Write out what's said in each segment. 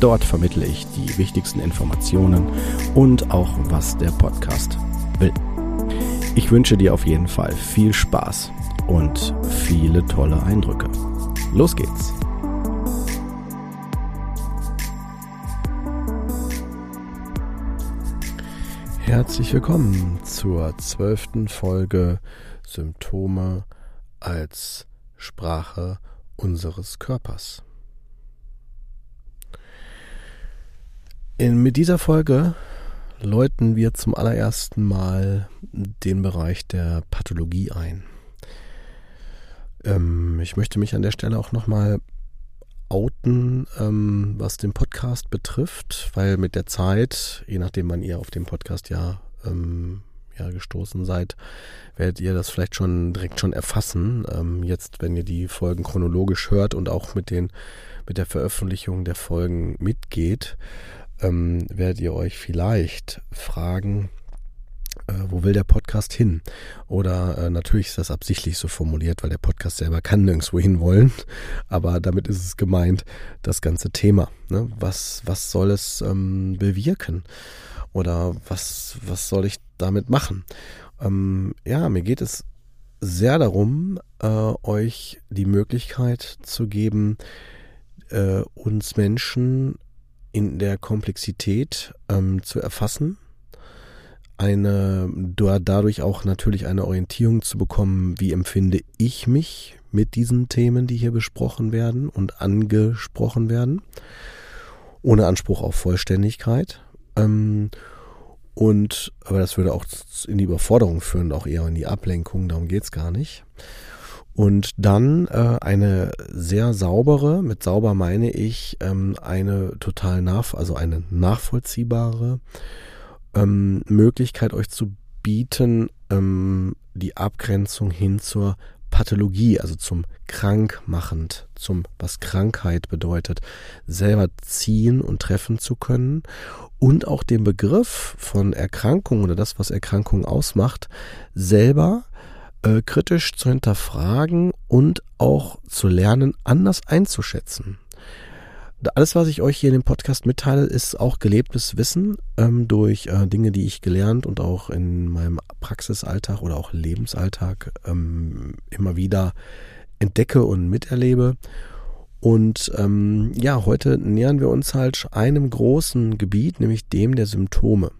Dort vermittle ich die wichtigsten Informationen und auch, was der Podcast will. Ich wünsche dir auf jeden Fall viel Spaß und viele tolle Eindrücke. Los geht's! Herzlich willkommen zur zwölften Folge Symptome als Sprache unseres Körpers. In, mit dieser Folge läuten wir zum allerersten Mal den Bereich der Pathologie ein. Ähm, ich möchte mich an der Stelle auch nochmal outen, ähm, was den Podcast betrifft, weil mit der Zeit, je nachdem wann ihr auf dem Podcast ja, ähm, ja gestoßen seid, werdet ihr das vielleicht schon direkt schon erfassen. Ähm, jetzt, wenn ihr die Folgen chronologisch hört und auch mit den mit der Veröffentlichung der Folgen mitgeht, ähm, werdet ihr euch vielleicht fragen, äh, wo will der Podcast hin? Oder äh, natürlich ist das absichtlich so formuliert, weil der Podcast selber kann nirgendwo hinwollen. Aber damit ist es gemeint, das ganze Thema. Ne? Was, was soll es ähm, bewirken? Oder was, was soll ich damit machen? Ähm, ja, mir geht es sehr darum, äh, euch die Möglichkeit zu geben, äh, uns Menschen in der Komplexität ähm, zu erfassen, eine dadurch auch natürlich eine Orientierung zu bekommen, wie empfinde ich mich mit diesen Themen, die hier besprochen werden und angesprochen werden, ohne Anspruch auf Vollständigkeit. Ähm, und, aber das würde auch in die Überforderung führen, auch eher in die Ablenkung, darum geht's gar nicht. Und dann äh, eine sehr saubere, mit sauber meine ich ähm, eine total nach, also eine nachvollziehbare ähm, Möglichkeit euch zu bieten, ähm, die Abgrenzung hin zur Pathologie, also zum krankmachend, zum was Krankheit bedeutet, selber ziehen und treffen zu können. Und auch den Begriff von Erkrankung oder das, was Erkrankung ausmacht, selber äh, kritisch zu hinterfragen und auch zu lernen, anders einzuschätzen. Alles, was ich euch hier in dem Podcast mitteile, ist auch gelebtes Wissen ähm, durch äh, Dinge, die ich gelernt und auch in meinem Praxisalltag oder auch Lebensalltag ähm, immer wieder entdecke und miterlebe. Und ähm, ja, heute nähern wir uns halt einem großen Gebiet, nämlich dem der Symptome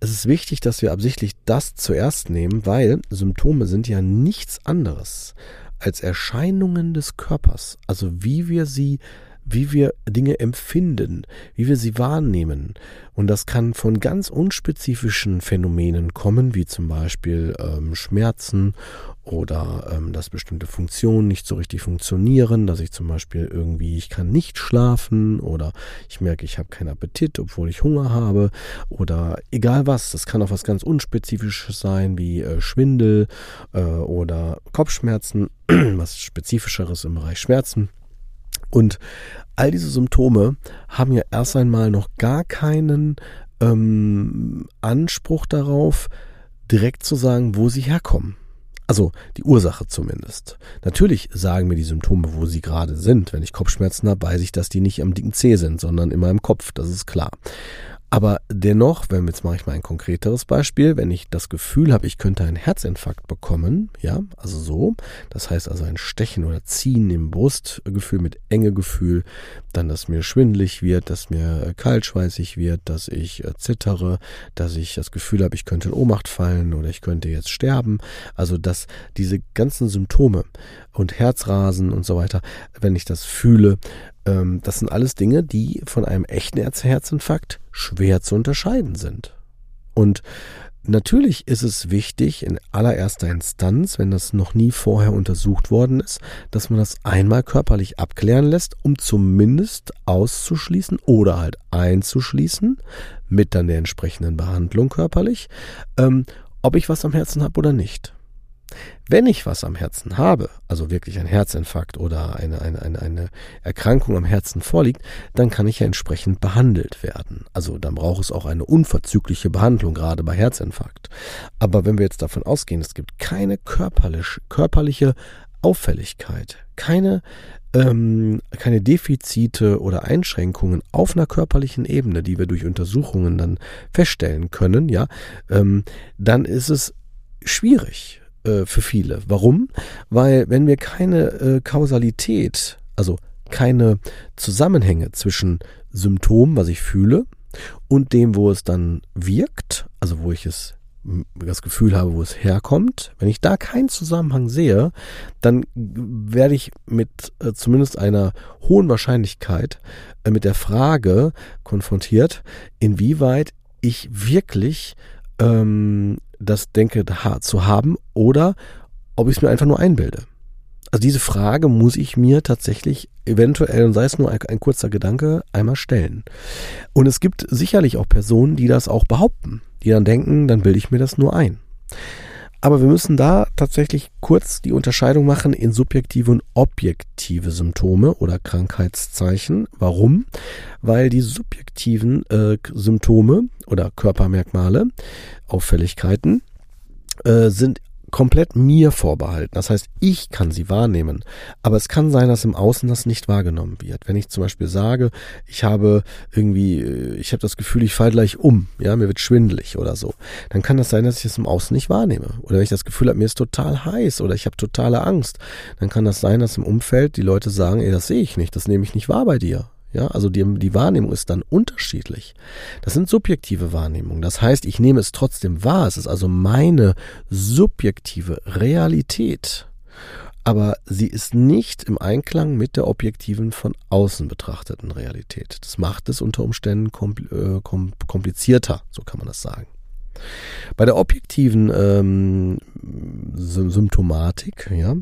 es ist wichtig, dass wir absichtlich das zuerst nehmen, weil Symptome sind ja nichts anderes als Erscheinungen des Körpers, also wie wir sie wie wir Dinge empfinden, wie wir sie wahrnehmen. Und das kann von ganz unspezifischen Phänomenen kommen, wie zum Beispiel ähm, Schmerzen oder ähm, dass bestimmte Funktionen nicht so richtig funktionieren, dass ich zum Beispiel irgendwie, ich kann nicht schlafen oder ich merke, ich habe keinen Appetit, obwohl ich Hunger habe oder egal was. Das kann auch was ganz Unspezifisches sein, wie äh, Schwindel äh, oder Kopfschmerzen, was Spezifischeres im Bereich Schmerzen. Und all diese Symptome haben ja erst einmal noch gar keinen ähm, Anspruch darauf, direkt zu sagen, wo sie herkommen. Also die Ursache zumindest. Natürlich sagen mir die Symptome, wo sie gerade sind. Wenn ich Kopfschmerzen habe, weiß ich, dass die nicht am dicken Zeh sind, sondern in meinem Kopf. Das ist klar. Aber dennoch, wenn jetzt mache ich mal ein konkreteres Beispiel, wenn ich das Gefühl habe, ich könnte einen Herzinfarkt bekommen, ja, also so, das heißt also ein Stechen oder Ziehen im Brustgefühl mit enge Gefühl, dann, dass mir schwindelig wird, dass mir kaltschweißig wird, dass ich äh, zittere, dass ich das Gefühl habe, ich könnte in Ohnmacht fallen oder ich könnte jetzt sterben, also dass diese ganzen Symptome und Herzrasen und so weiter, wenn ich das fühle, ähm, das sind alles Dinge, die von einem echten Herzinfarkt schwer zu unterscheiden sind. Und Natürlich ist es wichtig, in allererster Instanz, wenn das noch nie vorher untersucht worden ist, dass man das einmal körperlich abklären lässt, um zumindest auszuschließen oder halt einzuschließen, mit dann der entsprechenden Behandlung körperlich, ähm, ob ich was am Herzen habe oder nicht. Wenn ich was am Herzen habe, also wirklich ein Herzinfarkt oder eine, eine, eine, eine Erkrankung am Herzen vorliegt, dann kann ich ja entsprechend behandelt werden. Also dann braucht es auch eine unverzügliche Behandlung, gerade bei Herzinfarkt. Aber wenn wir jetzt davon ausgehen, es gibt keine körperlich, körperliche Auffälligkeit, keine, ähm, keine Defizite oder Einschränkungen auf einer körperlichen Ebene, die wir durch Untersuchungen dann feststellen können, ja, ähm, dann ist es schwierig äh, für viele. Warum? Weil wenn wir keine äh, Kausalität, also keine Zusammenhänge zwischen Symptom, was ich fühle, und dem, wo es dann wirkt, also wo ich es das Gefühl habe, wo es herkommt, wenn ich da keinen Zusammenhang sehe, dann werde ich mit äh, zumindest einer hohen Wahrscheinlichkeit äh, mit der Frage konfrontiert, inwieweit ich wirklich ähm, das denke zu haben oder ob ich es mir einfach nur einbilde. Also diese Frage muss ich mir tatsächlich eventuell, und sei es nur ein, ein, kurzer Gedanke, einmal stellen. Und es gibt sicherlich auch Personen, die das auch behaupten, die dann denken, dann bilde ich mir das nur ein. Aber wir müssen da tatsächlich kurz die Unterscheidung machen in subjektive und objektive Symptome oder Krankheitszeichen. Warum? Weil die subjektiven äh, Symptome oder Körpermerkmale, Auffälligkeiten, äh, sind komplett mir vorbehalten. Das heißt, ich kann sie wahrnehmen. Aber es kann sein, dass im Außen das nicht wahrgenommen wird. Wenn ich zum Beispiel sage, ich habe irgendwie, äh, ich habe das Gefühl, ich falle gleich um, ja, mir wird schwindelig oder so, dann kann das sein, dass ich es im Außen nicht wahrnehme. Oder wenn ich das Gefühl habe, mir ist total heiß oder ich habe totale Angst, dann kann das sein, dass im Umfeld die Leute sagen, ey, das sehe ich nicht, das nehme ich nicht wahr bei dir. Ja, also die, die Wahrnehmung ist dann unterschiedlich. Das sind subjektive Wahrnehmungen. Das heißt, ich nehme es trotzdem wahr. Es ist also meine subjektive Realität. Aber sie ist nicht im Einklang mit der objektiven von außen betrachteten Realität. Das macht es unter Umständen äh, komplizierter, so kann man das sagen. Bei der objektiven ähm, Symptomatik, ja,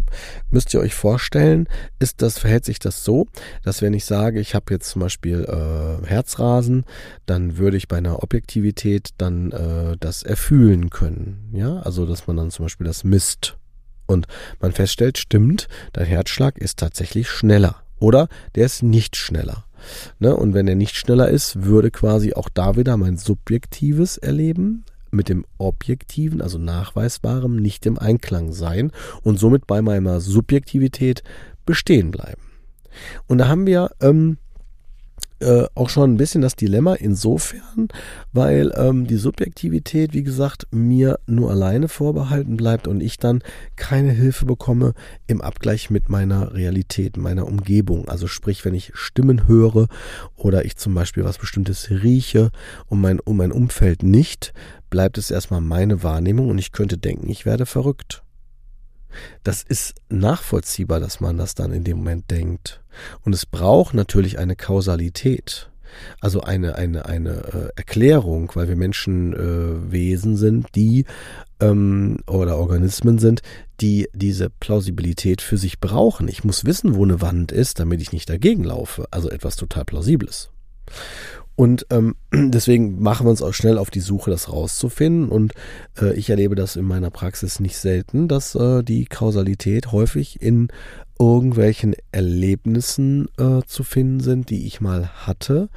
müsst ihr euch vorstellen, ist das, verhält sich das so, dass wenn ich sage, ich habe jetzt zum Beispiel äh, Herzrasen, dann würde ich bei einer Objektivität dann äh, das erfühlen können. Ja, also dass man dann zum Beispiel das misst. Und man feststellt, stimmt, dein Herzschlag ist tatsächlich schneller. Oder der ist nicht schneller. Ne? Und wenn er nicht schneller ist, würde quasi auch da wieder mein subjektives Erleben mit dem Objektiven, also Nachweisbarem, nicht im Einklang sein und somit bei meiner Subjektivität bestehen bleiben. Und da haben wir ähm, äh, auch schon ein bisschen das Dilemma insofern, weil ähm, die Subjektivität, wie gesagt, mir nur alleine vorbehalten bleibt und ich dann keine Hilfe bekomme im Abgleich mit meiner Realität, meiner Umgebung. Also sprich, wenn ich Stimmen höre oder ich zum Beispiel was Bestimmtes rieche und mein, um mein Umfeld nicht, bleibt es erstmal meine Wahrnehmung und ich könnte denken, ich werde verrückt. Das ist nachvollziehbar, dass man das dann in dem Moment denkt. Und es braucht natürlich eine Kausalität. Also eine, eine, eine äh, Erklärung, weil wir Menschenwesen äh, sind, die ähm, oder Organismen sind, die diese Plausibilität für sich brauchen. Ich muss wissen, wo eine Wand ist, damit ich nicht dagegen laufe. Also etwas total Plausibles. Und ähm, deswegen machen wir uns auch schnell auf die Suche, das rauszufinden. Und äh, ich erlebe das in meiner Praxis nicht selten, dass äh, die Kausalität häufig in irgendwelchen Erlebnissen äh, zu finden sind, die ich mal hatte,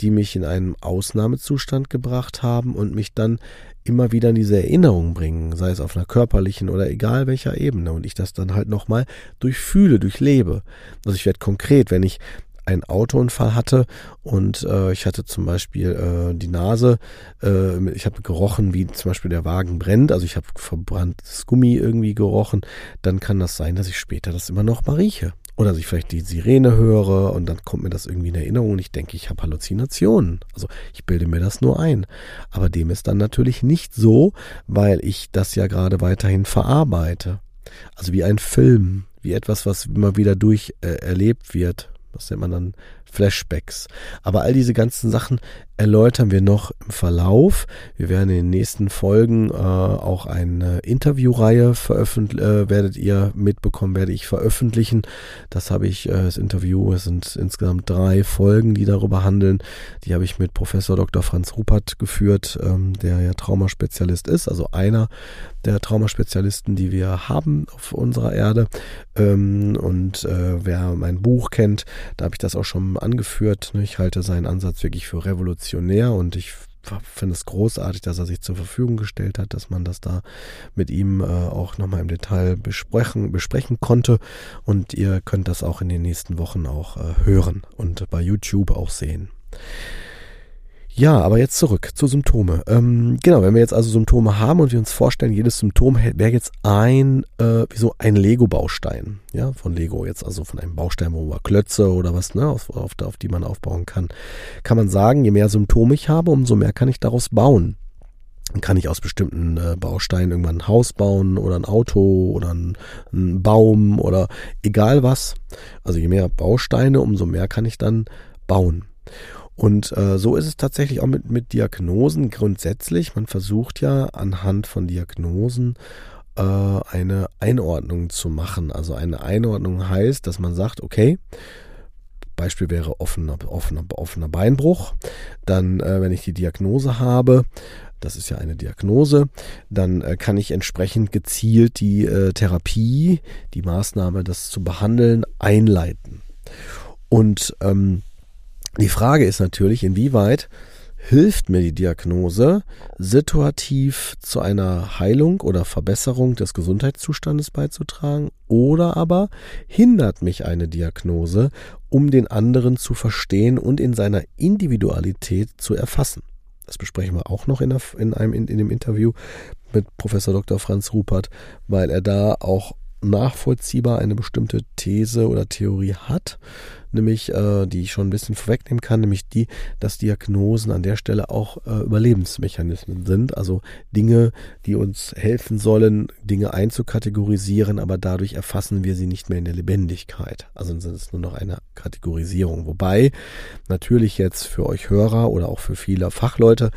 die mich in einen Ausnahmezustand gebracht haben und mich dann immer wieder in diese Erinnerung bringen, sei es auf einer körperlichen oder egal welcher Ebene und ich das dann halt nochmal durchfühle, durchlebe. Also ich werde konkret, wenn ich einen Autounfall hatte und äh, ich hatte zum Beispiel äh, die Nase, äh, ich habe gerochen, wie zum Beispiel der Wagen brennt, also ich habe verbranntes Gummi irgendwie gerochen, dann kann das sein, dass ich später das immer noch mal rieche. Oder dass ich vielleicht die Sirene höre und dann kommt mir das irgendwie in Erinnerung und ich denke, ich habe Halluzinationen. Also ich bilde mir das nur ein. Aber dem ist dann natürlich nicht so, weil ich das ja gerade weiterhin verarbeite. Also wie ein Film, wie etwas, was immer wieder durch äh, erlebt wird, das nennt man dann Flashbacks. Aber all diese ganzen Sachen erläutern wir noch im Verlauf. Wir werden in den nächsten Folgen äh, auch eine Interviewreihe veröffentlichen, äh, werdet ihr mitbekommen, werde ich veröffentlichen. Das habe ich, äh, das Interview, es sind insgesamt drei Folgen, die darüber handeln. Die habe ich mit Professor Dr. Franz Rupert geführt, ähm, der ja Traumaspezialist ist, also einer der Traumaspezialisten, die wir haben auf unserer Erde. Ähm, und äh, wer mein Buch kennt, da habe ich das auch schon angeführt. Ne? Ich halte seinen Ansatz wirklich für revolutionär und ich finde es großartig, dass er sich zur Verfügung gestellt hat, dass man das da mit ihm äh, auch nochmal im Detail besprechen, besprechen konnte. Und ihr könnt das auch in den nächsten Wochen auch äh, hören und bei YouTube auch sehen. Ja, aber jetzt zurück zu Symptome. Ähm, genau, wenn wir jetzt also Symptome haben und wir uns vorstellen, jedes Symptom wäre jetzt ein, äh, wie so ein Lego-Baustein, ja, von Lego jetzt, also von einem Baustein, wo man Klötze oder was, ne, auf, auf, auf die man aufbauen kann, kann man sagen, je mehr Symptome ich habe, umso mehr kann ich daraus bauen. Dann kann ich aus bestimmten äh, Bausteinen irgendwann ein Haus bauen oder ein Auto oder ein, ein Baum oder egal was. Also je mehr Bausteine, umso mehr kann ich dann bauen. Und äh, so ist es tatsächlich auch mit, mit Diagnosen grundsätzlich. Man versucht ja anhand von Diagnosen äh, eine Einordnung zu machen. Also eine Einordnung heißt, dass man sagt, okay, Beispiel wäre offener, offener, offener Beinbruch. Dann, äh, wenn ich die Diagnose habe, das ist ja eine Diagnose, dann äh, kann ich entsprechend gezielt die äh, Therapie, die Maßnahme, das zu behandeln, einleiten. Und ähm, die Frage ist natürlich, inwieweit hilft mir die Diagnose situativ zu einer Heilung oder Verbesserung des Gesundheitszustandes beizutragen oder aber hindert mich eine Diagnose, um den anderen zu verstehen und in seiner Individualität zu erfassen. Das besprechen wir auch noch in, der, in einem in, in dem Interview mit Professor Dr. Franz Rupert, weil er da auch nachvollziehbar eine bestimmte These oder Theorie hat, nämlich äh, die ich schon ein bisschen vorwegnehmen kann, nämlich die, dass Diagnosen an der Stelle auch äh, Überlebensmechanismen sind, also Dinge, die uns helfen sollen, Dinge einzukategorisieren, aber dadurch erfassen wir sie nicht mehr in der Lebendigkeit. Also sind es nur noch eine Kategorisierung. Wobei natürlich jetzt für euch Hörer oder auch für viele Fachleute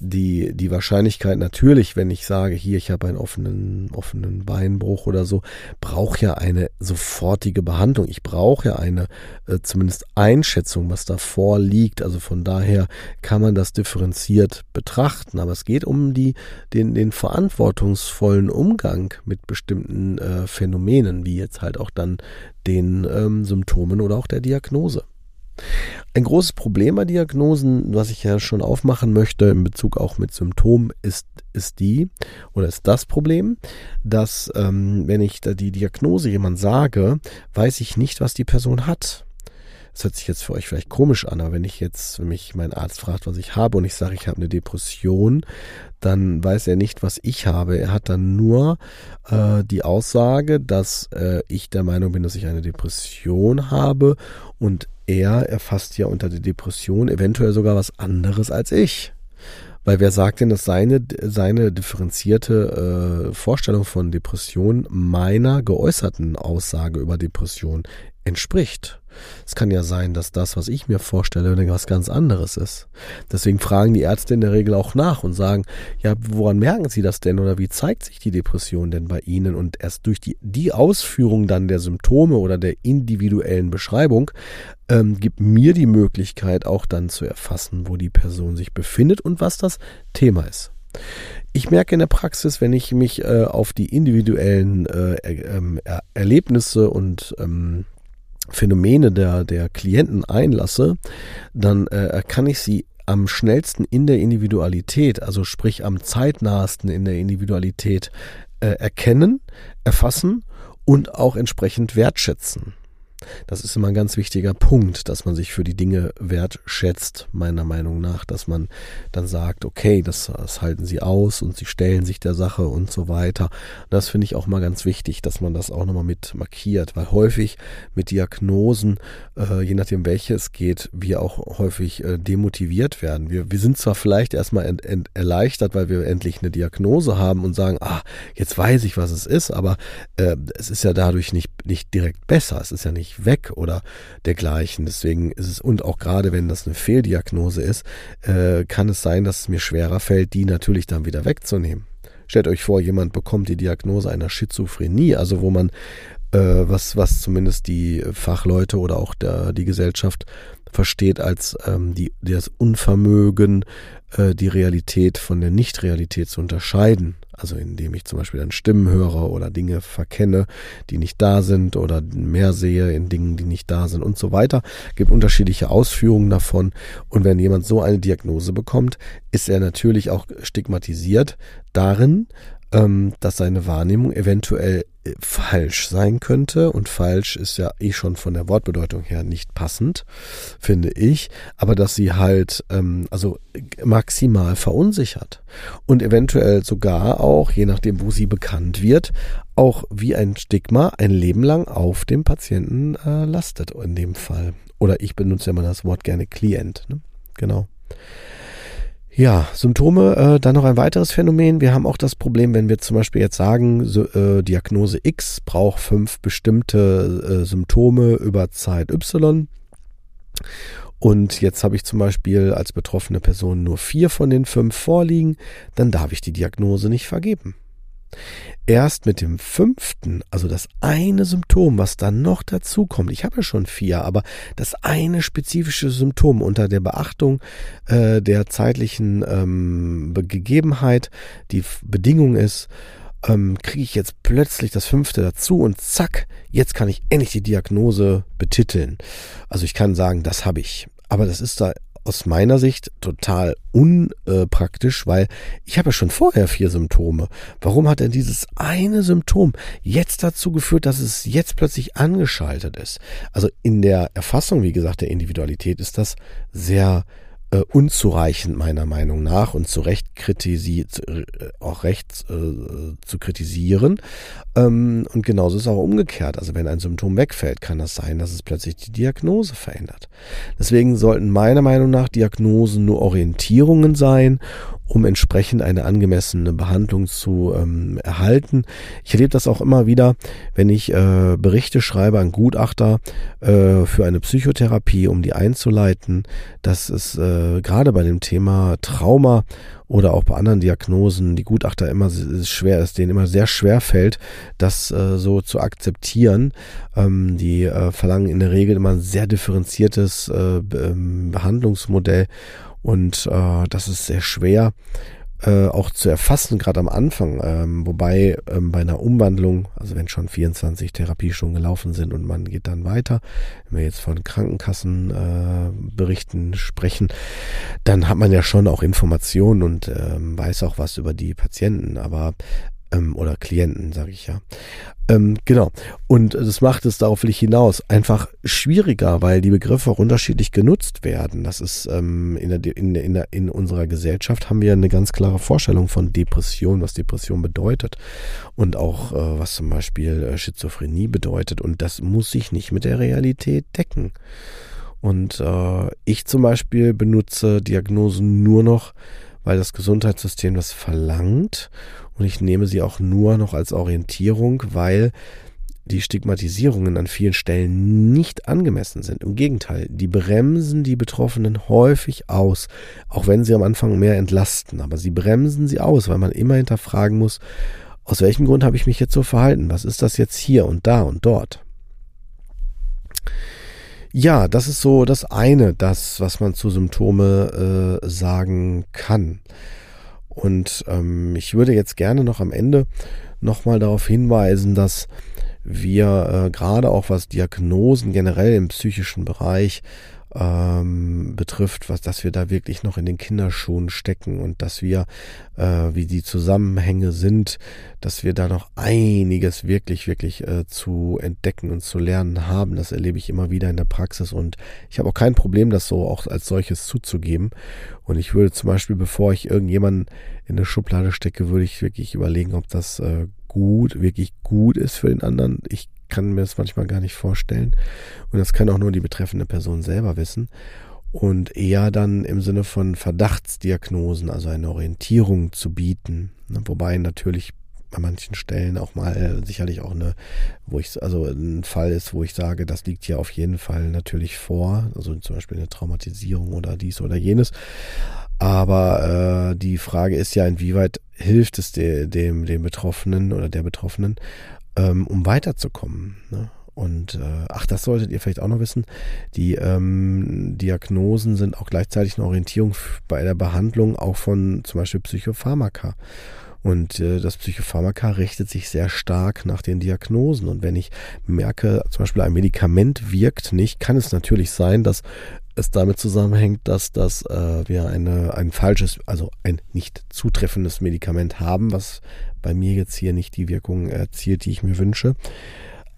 die, die Wahrscheinlichkeit natürlich, wenn ich sage, hier, ich habe einen offenen, offenen Beinbruch oder so, brauche ja eine sofortige Behandlung. Ich brauche ja eine äh, zumindest Einschätzung, was davor liegt. Also von daher kann man das differenziert betrachten. Aber es geht um die, den, den verantwortungsvollen Umgang mit bestimmten äh, Phänomenen, wie jetzt halt auch dann den ähm, Symptomen oder auch der Diagnose. Ein großes Problem bei Diagnosen, was ich ja schon aufmachen möchte in Bezug auch mit Symptomen, ist, ist die oder ist das Problem, dass ähm, wenn ich da die Diagnose jemand sage, weiß ich nicht, was die Person hat. Das hört sich jetzt für euch vielleicht komisch an, aber wenn ich jetzt, wenn mich mein Arzt fragt, was ich habe und ich sage, ich habe eine Depression, dann weiß er nicht, was ich habe. Er hat dann nur äh, die Aussage, dass äh, ich der Meinung bin, dass ich eine Depression habe und er erfasst ja unter der Depression eventuell sogar was anderes als ich. Weil wer sagt denn, dass seine, seine differenzierte äh, Vorstellung von Depression meiner geäußerten Aussage über Depression entspricht? Es kann ja sein, dass das, was ich mir vorstelle, was ganz anderes ist. Deswegen fragen die Ärzte in der Regel auch nach und sagen, ja, woran merken Sie das denn oder wie zeigt sich die Depression denn bei Ihnen? Und erst durch die, die Ausführung dann der Symptome oder der individuellen Beschreibung ähm, gibt mir die Möglichkeit auch dann zu erfassen, wo die Person sich befindet und was das Thema ist. Ich merke in der Praxis, wenn ich mich äh, auf die individuellen äh, äh, Erlebnisse und ähm, Phänomene der, der Klienten einlasse, dann äh, kann ich sie am schnellsten in der Individualität, also sprich am zeitnahsten in der Individualität äh, erkennen, erfassen und auch entsprechend wertschätzen. Das ist immer ein ganz wichtiger Punkt, dass man sich für die Dinge wertschätzt, meiner Meinung nach, dass man dann sagt, okay, das, das halten sie aus und sie stellen sich der Sache und so weiter. Das finde ich auch mal ganz wichtig, dass man das auch nochmal mit markiert, weil häufig mit Diagnosen, äh, je nachdem welche es geht, wir auch häufig äh, demotiviert werden. Wir, wir sind zwar vielleicht erstmal ent, ent, erleichtert, weil wir endlich eine Diagnose haben und sagen, ah, jetzt weiß ich, was es ist, aber äh, es ist ja dadurch nicht, nicht direkt besser. Es ist ja nicht plötzlich weg oder dergleichen. Deswegen ist es, und auch gerade wenn das eine Fehldiagnose ist, äh, kann es sein, dass es mir schwerer fällt, die natürlich dann wieder wegzunehmen. Stellt euch vor, jemand bekommt die Diagnose einer Schizophrenie, also wo man äh, was, was zumindest die Fachleute oder auch der, die Gesellschaft versteht als ähm, die, das Unvermögen, äh, die Realität von der Nichtrealität zu unterscheiden. Also indem ich zum Beispiel dann Stimmen höre oder Dinge verkenne, die nicht da sind oder mehr sehe in Dingen, die nicht da sind und so weiter. Gibt unterschiedliche Ausführungen davon. Und wenn jemand so eine Diagnose bekommt, ist er natürlich auch stigmatisiert darin, ähm, dass seine Wahrnehmung eventuell falsch sein könnte. Und falsch ist ja eh schon von der Wortbedeutung her nicht passend, finde ich. Aber dass sie halt, ähm, also maximal verunsichert. Und eventuell sogar auch, je nachdem, wo sie bekannt wird, auch wie ein Stigma ein Leben lang auf dem Patienten äh, lastet in dem Fall. Oder ich benutze ja mal das Wort gerne Klient. Ne? Genau. Ja, Symptome, äh, dann noch ein weiteres Phänomen. Wir haben auch das Problem, wenn wir zum Beispiel jetzt sagen, so, äh, Diagnose X braucht fünf bestimmte äh, Symptome über Zeit Y. Und jetzt habe ich zum Beispiel als betroffene Person nur vier von den fünf vorliegen, dann darf ich die Diagnose nicht vergeben. Erst mit dem fünften, also das eine Symptom, was dann noch dazu kommt, ich habe ja schon vier, aber das eine spezifische Symptom unter der Beachtung äh, der zeitlichen ähm, Gegebenheit, die Bedingung ist, ähm, kriege ich jetzt plötzlich das fünfte dazu und zack, jetzt kann ich endlich die Diagnose betiteln. Also ich kann sagen, das habe ich. Aber das ist da aus meiner Sicht total unpraktisch, weil ich habe ja schon vorher vier Symptome. Warum hat denn dieses eine Symptom jetzt dazu geführt, dass es jetzt plötzlich angeschaltet ist? Also in der Erfassung, wie gesagt, der Individualität ist das sehr äh, unzureichend meiner Meinung nach und zu Recht kritisi äh, auch recht äh, zu kritisieren. Ähm, und genauso ist auch umgekehrt. Also wenn ein Symptom wegfällt, kann das sein, dass es plötzlich die Diagnose verändert. Deswegen sollten meiner Meinung nach Diagnosen nur Orientierungen sein um entsprechend eine angemessene Behandlung zu ähm, erhalten. Ich erlebe das auch immer wieder, wenn ich äh, Berichte schreibe an Gutachter äh, für eine Psychotherapie, um die einzuleiten, dass es äh, gerade bei dem Thema Trauma oder auch bei anderen Diagnosen die Gutachter immer schwer ist, denen immer sehr schwer fällt, das äh, so zu akzeptieren. Ähm, die äh, verlangen in der Regel immer ein sehr differenziertes äh, ähm, Behandlungsmodell und äh, das ist sehr schwer äh, auch zu erfassen, gerade am Anfang. Ähm, wobei ähm, bei einer Umwandlung, also wenn schon 24 Therapiestunden gelaufen sind und man geht dann weiter, wenn wir jetzt von Krankenkassenberichten äh, sprechen, dann hat man ja schon auch Informationen und ähm, weiß auch was über die Patienten. Aber ähm, oder Klienten, sage ich ja. Ähm, genau. Und das macht es, darauf will ich hinaus, einfach schwieriger, weil die Begriffe unterschiedlich genutzt werden. Das ist ähm, in, der, in, in, der, in unserer Gesellschaft haben wir eine ganz klare Vorstellung von Depression, was Depression bedeutet und auch äh, was zum Beispiel äh, Schizophrenie bedeutet. Und das muss sich nicht mit der Realität decken. Und äh, ich zum Beispiel benutze Diagnosen nur noch, weil das Gesundheitssystem das verlangt und ich nehme sie auch nur noch als Orientierung, weil die Stigmatisierungen an vielen Stellen nicht angemessen sind. Im Gegenteil, die bremsen die Betroffenen häufig aus, auch wenn sie am Anfang mehr entlasten. Aber sie bremsen sie aus, weil man immer hinterfragen muss, aus welchem Grund habe ich mich jetzt so verhalten? Was ist das jetzt hier und da und dort? Ja, das ist so das eine, das, was man zu Symptome äh, sagen kann. Und ähm, ich würde jetzt gerne noch am Ende nochmal darauf hinweisen, dass wir äh, gerade auch was Diagnosen generell im psychischen Bereich ähm, betrifft, was, dass wir da wirklich noch in den Kinderschuhen stecken und dass wir, äh, wie die Zusammenhänge sind, dass wir da noch einiges wirklich, wirklich äh, zu entdecken und zu lernen haben. Das erlebe ich immer wieder in der Praxis und ich habe auch kein Problem, das so auch als solches zuzugeben. Und ich würde zum Beispiel, bevor ich irgendjemanden in eine Schublade stecke, würde ich wirklich überlegen, ob das äh, gut, wirklich gut ist für den anderen. Ich kann mir das manchmal gar nicht vorstellen. Und das kann auch nur die betreffende Person selber wissen. Und eher dann im Sinne von Verdachtsdiagnosen, also eine Orientierung zu bieten. Wobei natürlich bei manchen Stellen auch mal sicherlich auch eine, wo ich, also ein Fall ist, wo ich sage, das liegt hier auf jeden Fall natürlich vor, also zum Beispiel eine Traumatisierung oder dies oder jenes. Aber äh, die Frage ist ja, inwieweit hilft es de, dem, dem Betroffenen oder der Betroffenen, ähm, um weiterzukommen. Ne? Und äh, ach, das solltet ihr vielleicht auch noch wissen. Die ähm, Diagnosen sind auch gleichzeitig eine Orientierung bei der Behandlung auch von zum Beispiel Psychopharmaka. Und äh, das Psychopharmaka richtet sich sehr stark nach den Diagnosen. Und wenn ich merke, zum Beispiel ein Medikament wirkt nicht, kann es natürlich sein, dass es damit zusammenhängt, dass, dass äh, wir eine, ein falsches, also ein nicht zutreffendes Medikament haben, was bei mir jetzt hier nicht die Wirkung erzielt, die ich mir wünsche.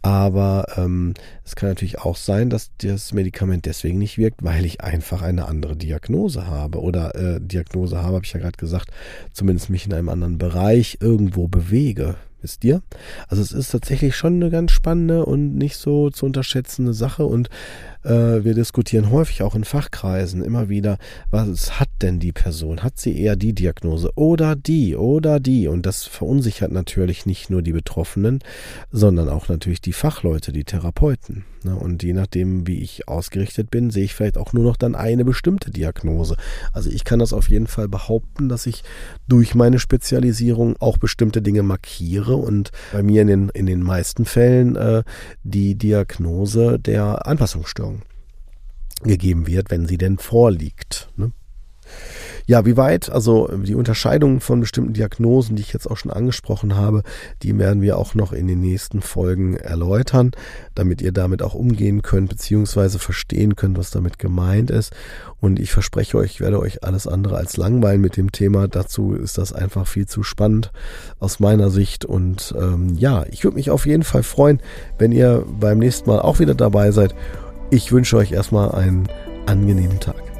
Aber ähm, es kann natürlich auch sein, dass das Medikament deswegen nicht wirkt, weil ich einfach eine andere Diagnose habe. Oder äh, Diagnose habe, habe ich ja gerade gesagt, zumindest mich in einem anderen Bereich irgendwo bewege. Wisst ihr? Also es ist tatsächlich schon eine ganz spannende und nicht so zu unterschätzende Sache und äh, wir diskutieren häufig auch in Fachkreisen immer wieder, was hat denn die Person? Hat sie eher die Diagnose oder die oder die? Und das verunsichert natürlich nicht nur die Betroffenen, sondern auch natürlich die Fachleute, die Therapeuten. Ne? Und je nachdem, wie ich ausgerichtet bin, sehe ich vielleicht auch nur noch dann eine bestimmte Diagnose. Also ich kann das auf jeden Fall behaupten, dass ich durch meine Spezialisierung auch bestimmte Dinge markiere und bei mir in den, in den meisten Fällen äh, die Diagnose der Anpassungsstörung gegeben wird, wenn sie denn vorliegt. Ne? Ja, wie weit, also die Unterscheidung von bestimmten Diagnosen, die ich jetzt auch schon angesprochen habe, die werden wir auch noch in den nächsten Folgen erläutern, damit ihr damit auch umgehen könnt, beziehungsweise verstehen könnt, was damit gemeint ist. Und ich verspreche euch, ich werde euch alles andere als langweilen mit dem Thema. Dazu ist das einfach viel zu spannend aus meiner Sicht. Und ähm, ja, ich würde mich auf jeden Fall freuen, wenn ihr beim nächsten Mal auch wieder dabei seid ich wünsche euch erstmal einen angenehmen Tag.